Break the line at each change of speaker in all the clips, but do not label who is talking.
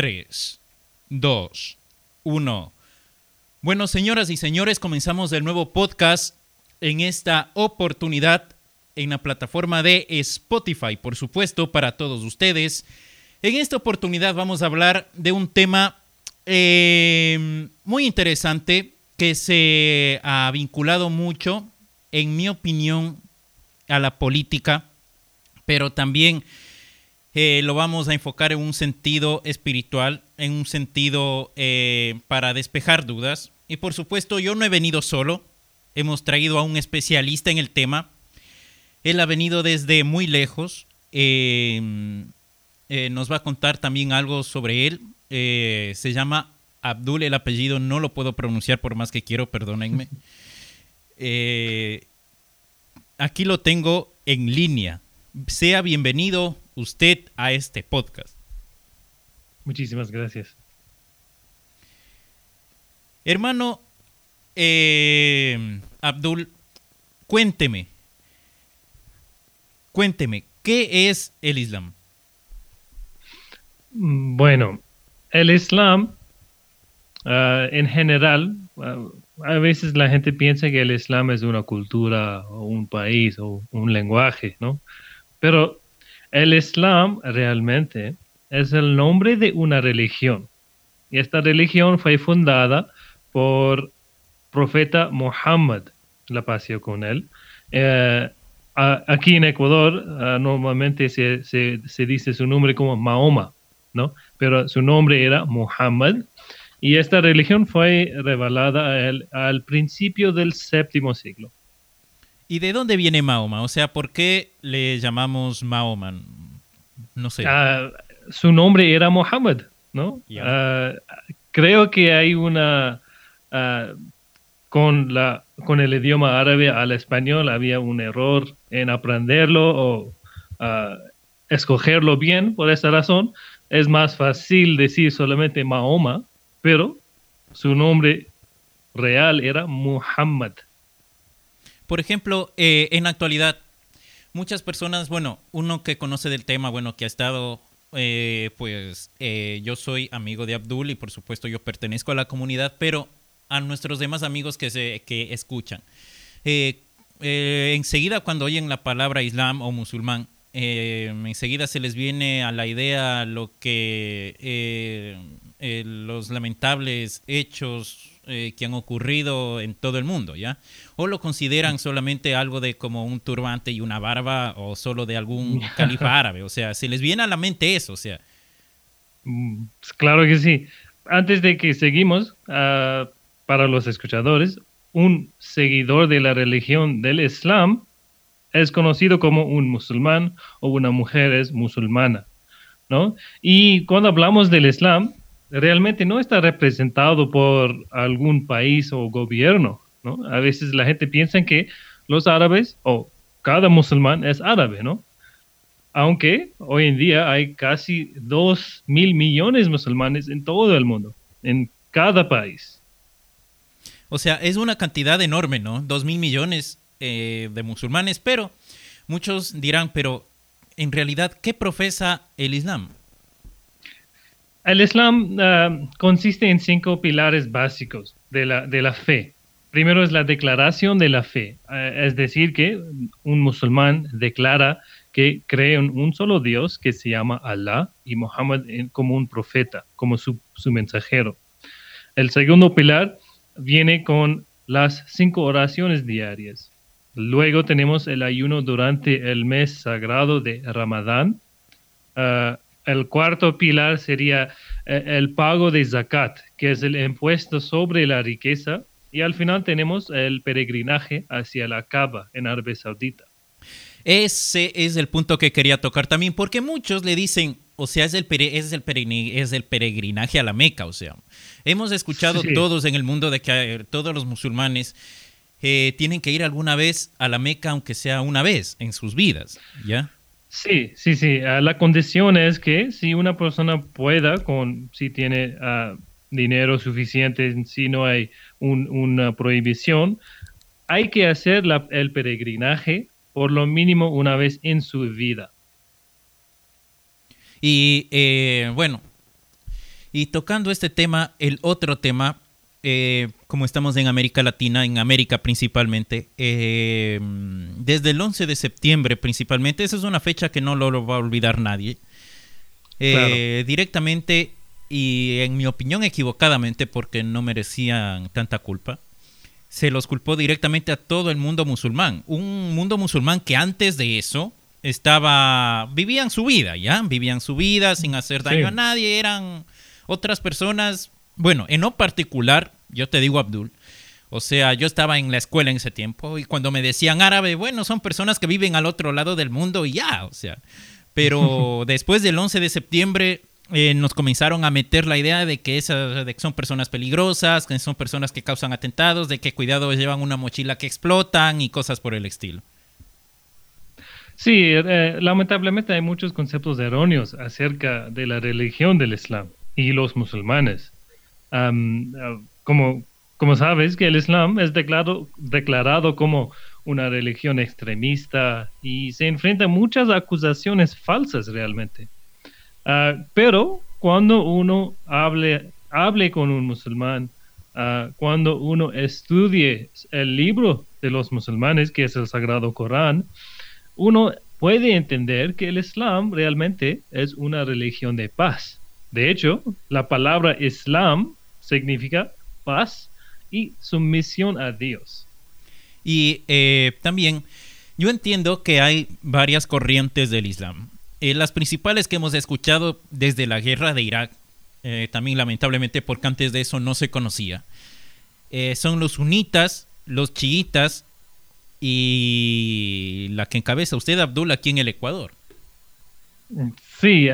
3, 2, 1. Bueno, señoras y señores, comenzamos el nuevo podcast en esta oportunidad en la plataforma de Spotify, por supuesto, para todos ustedes. En esta oportunidad vamos a hablar de un tema eh, muy interesante que se ha vinculado mucho, en mi opinión, a la política, pero también eh, lo vamos a enfocar en un sentido espiritual, en un sentido eh, para despejar dudas. Y por supuesto, yo no he venido solo, hemos traído a un especialista en el tema. Él ha venido desde muy lejos. Eh, nos va a contar también algo sobre él. se llama Abdul, el apellido no lo puedo pronunciar por más que quiero, perdónenme. aquí lo tengo en línea. Sea bienvenido, usted a este podcast.
Muchísimas gracias.
Hermano eh, Abdul, cuénteme, cuénteme, ¿qué es el Islam?
Bueno, el Islam ah, en general, ah, a veces la gente piensa que el Islam es una cultura o un país o un lenguaje, ¿no? Pero el Islam realmente es el nombre de una religión. Y esta religión fue fundada por profeta Muhammad, la pasó con él. Eh, aquí en Ecuador normalmente se, dice su nombre como Mahoma, ¿no? Pero su nombre era Muhammad. Y esta religión fue revelada al principio del séptimo siglo.
¿Y de dónde viene Mahoma? O sea, ¿por qué le llamamos Mahoma? No sé.
Ah, su nombre era Muhammad, ¿no? Ah, creo que hay una... Ah, con, la, con el idioma árabe al español había un error en aprenderlo o escogerlo bien. Por esa razón, es más fácil decir solamente Mahoma, pero su nombre real era Muhammad.
Por ejemplo, eh, en actualidad, muchas personas, bueno, uno que conoce del tema, bueno, que ha estado, eh, pues eh, yo soy amigo de Abdul y por supuesto yo pertenezco a la comunidad, pero a nuestros demás amigos que, se, que escuchan. enseguida cuando oyen la palabra islam o musulmán, enseguida se les viene a la idea lo que los lamentables hechos eh, que han ocurrido en todo el mundo, ¿ya? O lo consideran solamente algo de como un turbante y una barba o solo de algún califa árabe, o sea, se les viene a la mente eso, o sea.
Mm, claro que sí. Antes de que seguimos, ah, para los escuchadores, un seguidor de la religión del Islam es conocido como un musulmán o una mujer es musulmana, ¿no? Y cuando hablamos del Islam, realmente no está representado por algún país o gobierno. ¿no? A veces la gente piensa que los árabes o cada musulmán es árabe, ¿no? Aunque hoy en día hay casi dos mil millones de musulmanes en todo el mundo, en cada país.
O sea, es una cantidad enorme, ¿no? Dos mil millones eh, de musulmanes, pero muchos dirán, pero en realidad, ¿qué profesa el Islam?
El Islam ah, consiste en cinco pilares básicos de la, de la fe. Primero es la declaración de la fe, ah, es decir, que un musulmán declara que cree en un solo Dios que se llama Allah y Muhammad como un profeta, como su, su mensajero. El segundo pilar viene con las cinco oraciones diarias. Luego tenemos el ayuno durante el mes sagrado de Ramadán. Ah, el cuarto pilar sería eh, el pago de zakat, que es el impuesto sobre la riqueza. Y al final tenemos el peregrinaje hacia la Kaaba en Arabia Saudita.
Ese es el punto que quería tocar también, porque muchos le dicen, o sea, es el, es el, es el peregrinaje a la Meca, o sea, hemos escuchado todos en el mundo de que eh, todos los musulmanes eh, tienen que ir alguna vez a la Meca, aunque sea una vez en sus vidas, ¿ya?
Sí, sí, sí. Ah, la condición es que si una persona pueda, con, si tiene ah, dinero suficiente, si no hay una prohibición, hay que hacer el peregrinaje por lo mínimo una vez en su vida.
Y eh, bueno, Y tocando este tema, el otro tema, eh, como estamos en América Latina, en América principalmente, eh, desde el 11 de septiembre principalmente, esa es una fecha que no lo, va a olvidar nadie. Eh, directamente y en mi opinión equivocadamente porque no merecían tanta culpa, se los culpó directamente a todo el mundo musulmán. Un mundo musulmán que antes de eso estaba, vivían su vida, ¿ya? Vivían su vida sin hacer daño a nadie, eran otras personas, bueno, en lo particular, yo te digo Abdul, o sea, yo estaba en la escuela en ese tiempo y cuando me decían árabe, bueno, son personas que viven al otro lado del mundo y ya, o sea, pero después del 11 de septiembre eh, nos comenzaron a meter la idea de que, esas, de que son personas peligrosas, que son personas que causan atentados, de que cuidado llevan una mochila que explotan y cosas por el estilo.
Sí, eh, lamentablemente hay muchos conceptos erróneos acerca de la religión del Islam y los musulmanes. Ah, como, como sabes, que el Islam es declarado, declarado como una religión extremista y se enfrenta a muchas acusaciones falsas realmente. Ah, pero cuando uno hable, hable con un musulmán, ah, cuando uno estudie el libro de los musulmanes, que es el Sagrado Corán, uno puede entender que el Islam realmente es una religión de paz. De hecho, la palabra Islam significa paz y sumisión a Dios.
Y eh, también yo entiendo que hay varias corrientes del Islam. Eh, las principales que hemos escuchado desde la guerra de Irak, eh, también lamentablemente porque antes de eso no se conocía, eh, son los sunitas, los chiitas y la que encabeza usted, Abdul, aquí en el Ecuador.
Sí,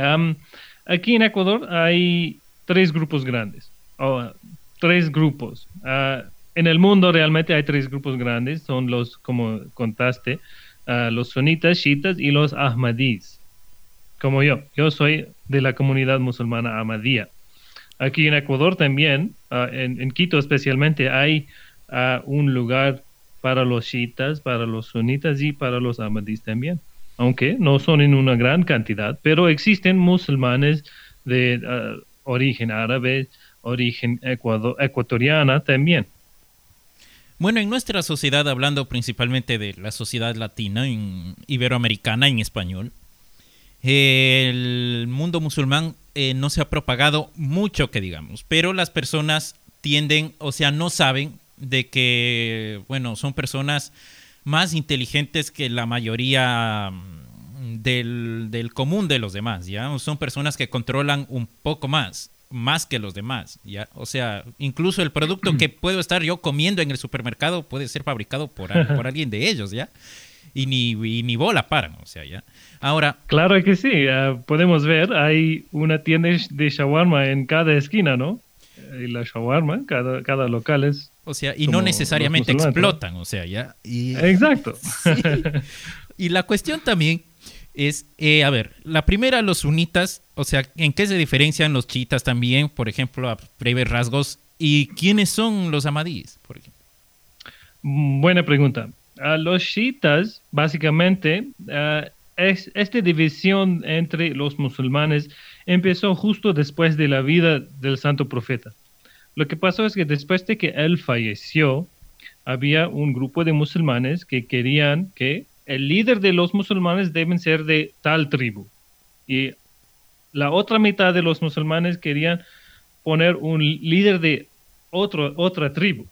aquí en Ecuador hay tres grupos grandes, tres grupos. Ah, en el mundo realmente hay tres grupos grandes, son los, como contaste, ah, los sunitas, chiitas y los ahmadís como yo. Yo soy de la comunidad musulmana Ahmadía. Aquí en Ecuador también, ah, en, Quito especialmente, hay un lugar para los chiitas, para los sunitas y para los ahmadís también. Aunque no son en una gran cantidad, pero existen musulmanes de origen árabe, origen ecuatoriana también.
Bueno, en nuestra sociedad, hablando principalmente de la sociedad latina, iberoamericana en español, el mundo musulmán eh, no se ha propagado mucho, que digamos, pero las personas tienden, o sea, no saben de que, bueno, son personas más inteligentes que la mayoría mm, del, del, común de los demás, ¿ya? Son personas que controlan un poco más, más que los demás, ¿ya? O sea, incluso el producto que puedo estar yo comiendo en el supermercado puede ser fabricado por, por alguien de ellos, ¿ya? Y ni, y ni bola paran, o sea, ¿ya? Ahora.
Claro que sí, podemos ver, hay una tienda de shawarma en cada esquina, ¿no? Y la shawarma, cada, cada local es.
O sea, y no necesariamente explotan, o sea, ya.
Exacto.
Y la cuestión también es, eh, a ver, la primera, los sunitas, o sea, ¿en qué se diferencian los chiitas también, por ejemplo, a breves rasgos? ¿Y quiénes son los amadíes, por ejemplo?
Buena pregunta. A los chiitas, básicamente, uh, esta división entre los musulmanes empezó justo después de la vida del santo profeta. Lo que pasó es que después de que él falleció, había un grupo de musulmanes que querían que el líder de los musulmanes deben ser de tal tribu. Y la otra mitad de los musulmanes querían poner un líder de otro, otra tribu.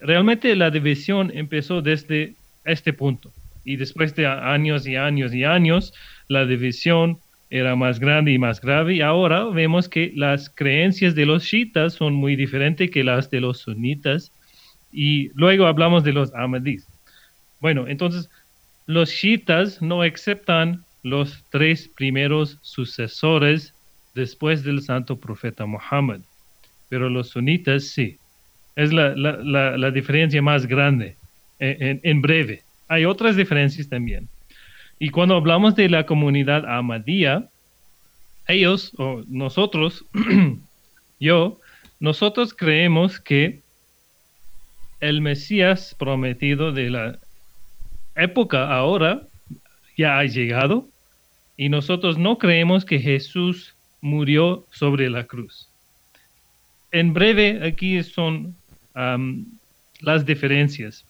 Realmente la división empezó desde este punto y después de años y años y años, la división era más grande y más grave y ahora vemos que las creencias de los chiitas son muy diferentes que las de los sunitas y luego hablamos de los ahmadís. Bueno, entonces los chiitas no aceptan los tres primeros sucesores después del santo profeta Muhammad, pero los sunitas sí. Es la, la, la, diferencia más grande en, en breve hay otras diferencias también. Y cuando hablamos de la comunidad Ahmadía, ellos o nosotros, yo, nosotros creemos que el Mesías prometido de la época ahora ya ha llegado y nosotros no creemos que Jesús murió sobre la cruz. En breve, aquí son las diferencias.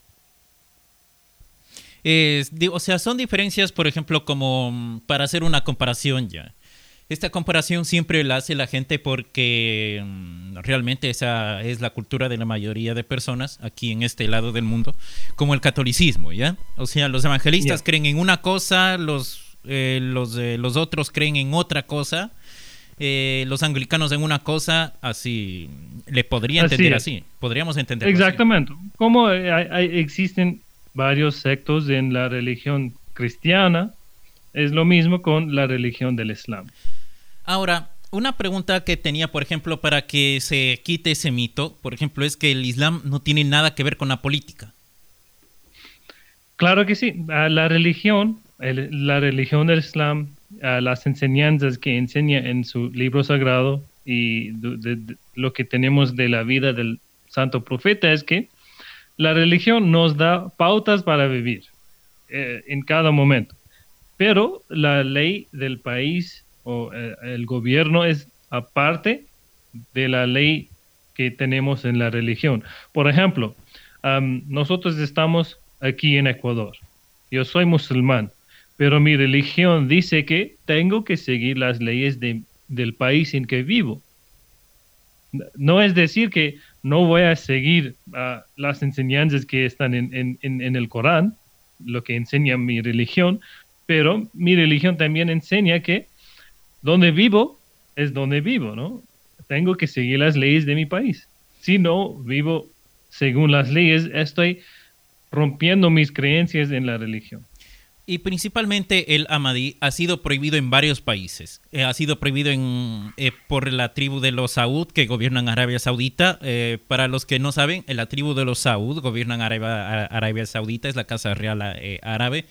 o sea, son diferencias, por ejemplo, como mm, para hacer una comparación ya. Esta comparación siempre la hace la gente porque mm, realmente esa es la cultura de la mayoría de personas aquí en este lado del mundo, como el catolicismo, ¿ya? O sea, los evangelistas creen en una cosa, los, eh, los, los otros creen en otra cosa, eh, los anglicanos en una cosa, así le podría entender así, podríamos entender
Exactamente, como existen varios sectos en la religión cristiana, es lo mismo con la religión del Islam.
Ahora, una pregunta que tenía, por ejemplo, para que se quite ese mito, por ejemplo, es que el Islam no tiene nada que ver con la política.
Claro que sí. La religión, la religión del Islam, las enseñanzas que enseña en su libro sagrado y lo que tenemos de la vida del santo profeta es que la religión nos da pautas para vivir eh, en cada momento. Pero la ley del país o eh, el gobierno es aparte de la ley que tenemos en la religión. Por ejemplo, nosotros estamos aquí en Ecuador. Yo soy musulmán, pero mi religión dice que tengo que seguir las leyes del país en que vivo. No es decir que no voy a seguir ah, las enseñanzas que están en, en el Corán, lo que enseña mi religión, pero mi religión también enseña que donde vivo es donde vivo, ¿no? Tengo que seguir las leyes de mi país. Si no vivo según las leyes, estoy rompiendo mis creencias en la religión.
Y principalmente el Ahmadi ha sido prohibido en varios países. Eh, ha sido prohibido en, eh, por la tribu de los Saud que gobiernan Arabia Saudita. Eh, para los que no saben, la tribu de los Saud gobiernan Arabia, Arabia Saudita, es la Casa Real Árabe.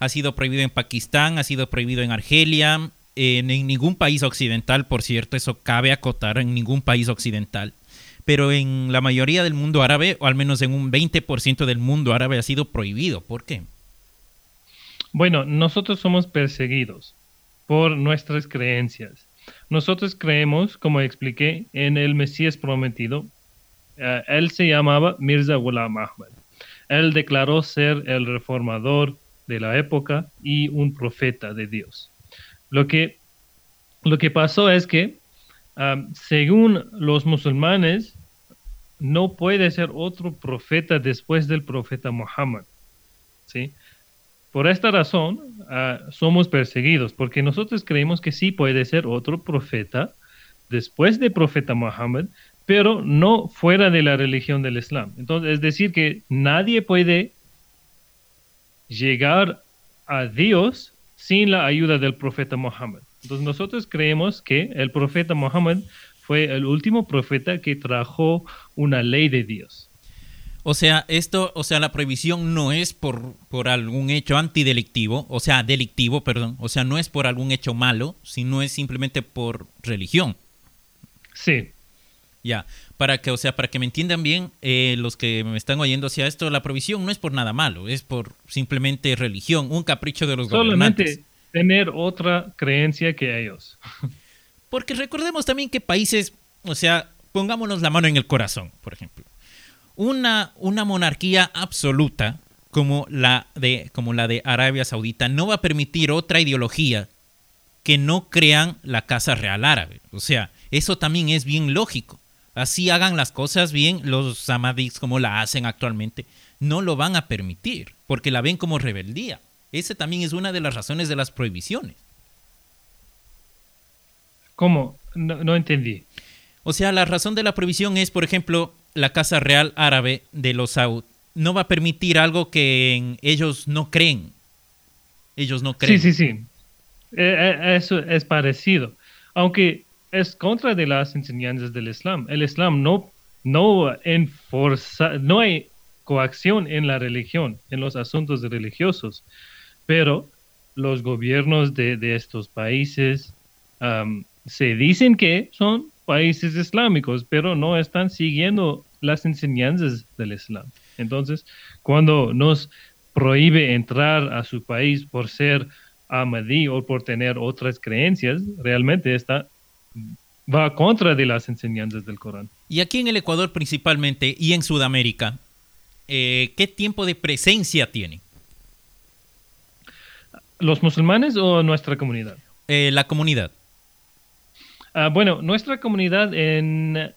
Ha sido prohibido en Pakistán, ha sido prohibido en Argelia, en, ningún país occidental, por cierto, eso cabe acotar, en ningún país occidental. Pero en la mayoría del mundo árabe, o al menos en un 20% del mundo árabe, ha sido prohibido. ¿Por qué?
Bueno, nosotros somos perseguidos por nuestras creencias. Nosotros creemos, como expliqué, en el Mesías prometido. Eh, él se llamaba Mirza Ghulam Ahmad. Él declaró ser el reformador de la época y un profeta de Dios. Lo que, lo que pasó es que, según los musulmanes, no puede ser otro profeta después del profeta Muhammad. ¿sí? Por esta razón, ah, somos perseguidos, porque nosotros creemos que sí puede ser otro profeta después del profeta Muhammad, pero no fuera de la religión del Islam. Entonces, es decir, que nadie puede llegar a Dios sin la ayuda del profeta Muhammad. Entonces nosotros creemos que el profeta Muhammad fue el último profeta que trajo una ley de Dios.
O sea, esto, o sea, la prohibición no es por, por algún hecho antidelictivo, o sea, delictivo, perdón, o sea, no es por algún hecho malo, sino es simplemente por religión.
Sí.
Ya, para que, o sea, para que me entiendan bien, eh, los que me están oyendo hacia esto, la provisión no es por nada malo, es por simplemente religión, un capricho de los Solamente
tener otra creencia que ellos.
Porque recordemos también que países, o sea, pongámonos la mano en el corazón, por ejemplo. Una, una monarquía absoluta como la, de, como la de Arabia Saudita no va a permitir otra ideología que no crean la Casa Real Árabe. O sea, eso también es bien lógico así hagan las cosas bien, los samadis como la hacen actualmente, no lo van a permitir, porque la ven como rebeldía. Esa también es una de las razones de las prohibiciones.
¿Cómo? No, entendí.
O sea, la razón de la prohibición es, por ejemplo, la Casa Real Árabe de los Saud no va a permitir algo que ellos no creen. Ellos no creen.
Sí, sí, sí. Eh, eh, eso es parecido. Aunque es contra de las enseñanzas del Islam. El Islam no, no enforza, no hay coacción en la religión, en los asuntos religiosos, pero los gobiernos de, estos países se dicen que son países islámicos, pero no están siguiendo las enseñanzas del Islam. Entonces, cuando nos prohíbe entrar a su país por ser Ahmadí o por tener otras creencias, realmente está va contra de las enseñanzas del Corán.
Y aquí en el Ecuador principalmente y en Sudamérica, eh, ¿qué tiempo de presencia tiene?
¿Los musulmanes o nuestra comunidad?
Eh, la comunidad.
Ah, bueno, nuestra comunidad en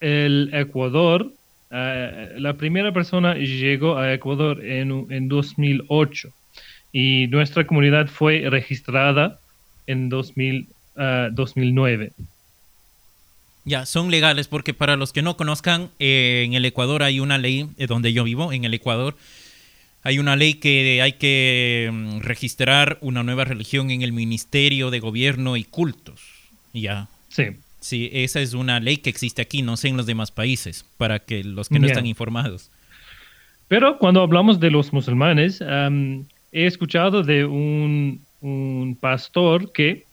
el Ecuador, ah, la primera persona llegó a Ecuador en, en 2008 y nuestra comunidad fue registrada en 2000, 2009. Ah,
ya, son legales porque para los que no conozcan, eh, en el Ecuador hay una ley, eh, donde yo vivo, en el Ecuador, hay una ley que hay que mm, registrar una nueva religión en el Ministerio de Gobierno y Cultos. Ya.
Sí.
Sí, esa es una ley que existe aquí, no sé en los demás países, para que los que no están informados.
Pero cuando hablamos de los musulmanes, he escuchado de un, un, pastor que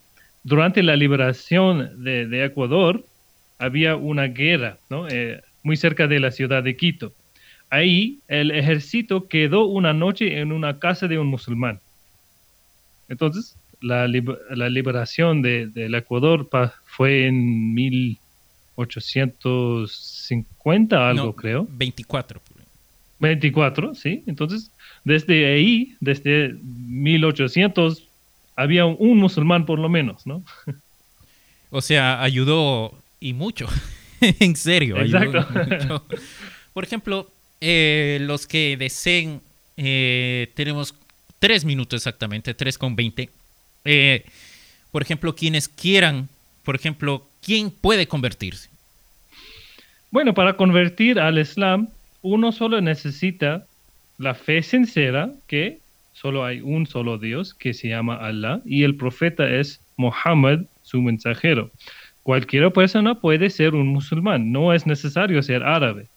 durante la liberación de, Ecuador había una guerra, ¿no? Eh, muy cerca de la ciudad de Quito. Ahí el ejército quedó una noche en una casa de un musulmán. Entonces, la, liberación del Ecuador fue en 1850, algo creo.
24.
24, sí. Entonces, desde ahí, desde 1800, había un, musulmán por lo menos, ¿no?
O sea, ayudó y mucho. en serio.
Exacto.
Por ejemplo, eh, los que deseen, eh, tenemos tres minutos exactamente, tres con veinte. Eh, por ejemplo, quienes quieran, por ejemplo, ¿quién puede convertirse?
Bueno, para convertir al Islam, uno solo necesita la fe sincera que solo hay un solo Dios que se llama Allah y el profeta es Muhammad, su mensajero. Cualquier persona puede ser un musulmán, no es necesario ser árabe.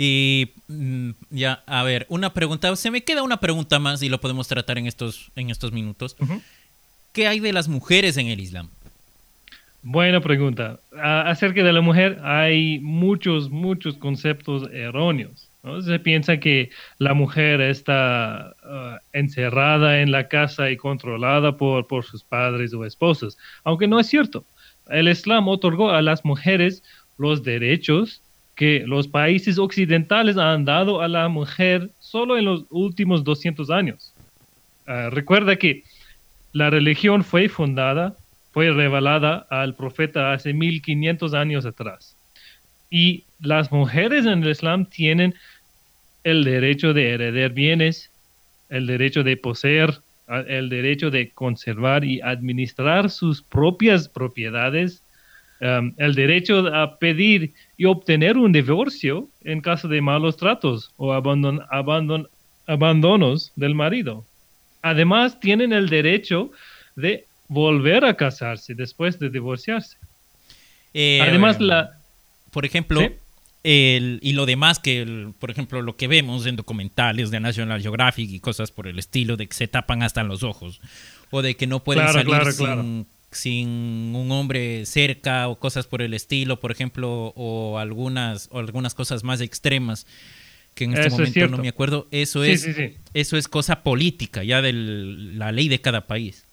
Y mm, ya, a ver, una pregunta, se me queda una pregunta más y lo podemos tratar en estos, en estos minutos. ¿Qué hay de las mujeres en el Islam?
Buena pregunta. acerca de la mujer hay muchos, muchos conceptos erróneos. Se piensa que la mujer está uh, encerrada en la casa y controlada por, por sus padres o esposas, aunque no es cierto. El Islam otorgó a las mujeres los derechos que los países occidentales han dado a la mujer solo en los últimos 200 años. Uh, recuerda que la religión fue fundada, fue revelada al profeta hace 1500 años atrás. Y las mujeres en el Islam tienen el derecho de heredar bienes, el derecho de poseer, el derecho de conservar y administrar sus propias propiedades, um, el derecho a pedir y obtener un divorcio en caso de malos tratos o abandon, abandonos del marido. Además, tienen el derecho de volver a casarse después de divorciarse.
Eh, Además, la... Por ejemplo, y lo demás que, por ejemplo, lo que vemos en documentales de National Geographic y cosas por el estilo, de que se tapan hasta los ojos, o de que no pueden salir sin, un hombre cerca, o cosas por el estilo, por ejemplo, o algunas, o algunas cosas más extremas que en este momento no me acuerdo, eso es, eso es cosa política, ya de la ley de cada país.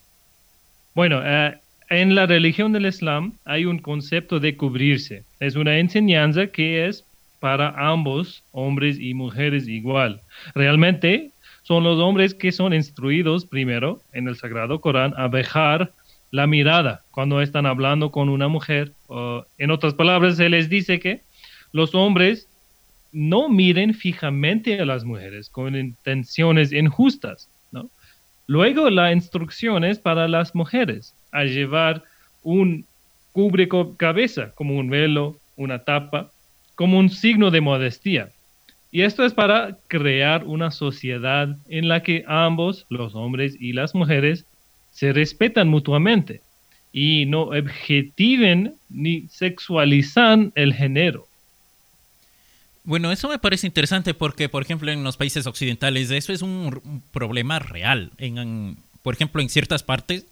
Bueno, eh, en la religión del Islam hay un concepto de cubrirse. Es una enseñanza que es para ambos, hombres y mujeres igual. Realmente son los hombres que son instruidos primero en el Sagrado Corán a dejar la mirada cuando están hablando con una mujer. en otras palabras, se les dice que los hombres no miren fijamente a las mujeres con intenciones injustas. Luego la instrucción es para las mujeres a llevar un cubre cabeza, como un velo, una tapa, como un signo de modestia. Y esto es para crear una sociedad en la que ambos, los hombres y las mujeres, se respetan mutuamente y no objetiven ni sexualizan el género.
Bueno, eso me parece interesante porque, por ejemplo, en los países occidentales eso es un, problema real. En, por ejemplo, en ciertas partes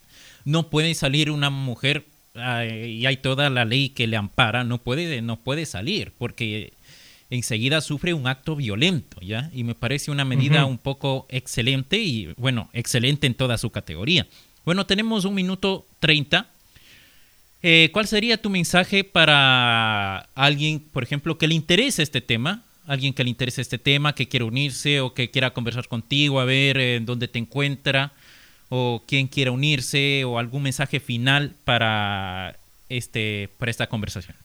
no puede salir una mujer y hay toda la ley que le ampara, no puede, no puede salir porque enseguida sufre un acto violento, ¿ya? Y me parece una medida un poco excelente y, bueno, excelente en toda su categoría. Bueno, tenemos un minuto treinta. Eh, ¿Cuál sería tu mensaje para alguien, por ejemplo, que le interese este tema? Alguien que le interese este tema, que quiera unirse o que quiera conversar contigo, a ver en dónde te encuentra, o quien quiera unirse, o algún mensaje final para, este, para esta conversación.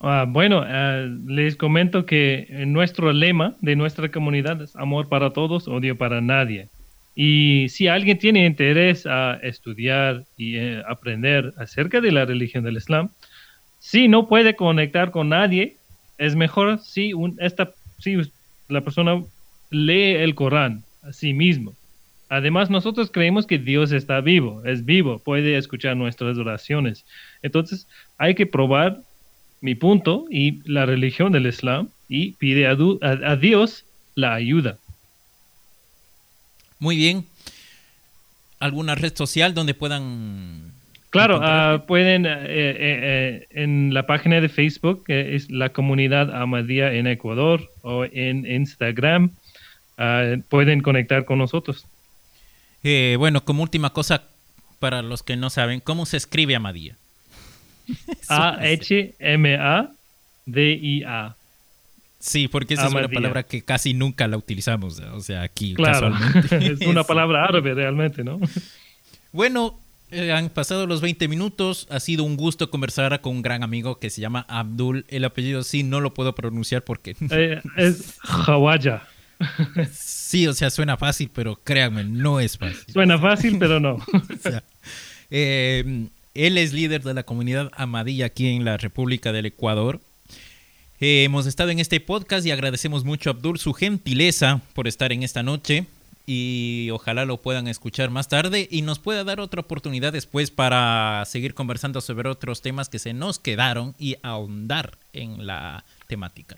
Ah, bueno, ah, les comento que nuestro lema de nuestra comunidad es amor para todos, odio para nadie. Y si alguien tiene interés a estudiar y eh, aprender acerca de la religión del Islam, si no puede conectar con nadie, es mejor si, esta, si la persona lee el Corán a sí mismo. Además, nosotros creemos que Dios está vivo, es vivo, puede escuchar nuestras oraciones. Entonces, hay que probar mi punto y la religión del Islam y pide a Dios la ayuda.
Muy bien. ¿Alguna red social donde puedan...
Claro, ah, pueden eh, eh, eh, en la página de Facebook, que es la comunidad Amadía en Ecuador, o en Instagram, ah, pueden conectar con nosotros.
Bueno, como última cosa, para los que no saben, ¿cómo se escribe Amadía?
A-H-M-A-D-I-A.
Sí, porque esa es una palabra que casi nunca la utilizamos, o sea, aquí
claro. casualmente. es una palabra árabe realmente, ¿no?
Bueno, eh, han pasado los 20 minutos, ha sido un gusto conversar con un gran amigo que se llama Abdul, el apellido sí no lo puedo pronunciar porque...
Eh, es Hawaya.
Sí, o sea, suena fácil, pero créanme, no es fácil.
Suena fácil, pero no.
Eh, él es líder de la comunidad Amadilla aquí en la República del Ecuador. Eh, hemos estado en este podcast y agradecemos mucho a Abdul su gentileza por estar en esta noche y ojalá lo puedan escuchar más tarde y nos pueda dar otra oportunidad después para seguir conversando sobre otros temas que se nos quedaron y ahondar en la temática.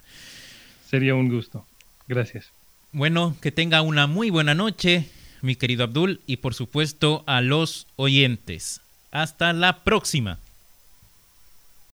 Sería un gusto. Gracias.
Bueno, que tenga una muy buena noche, mi querido Abdul, y por supuesto a los oyentes. Hasta la próxima.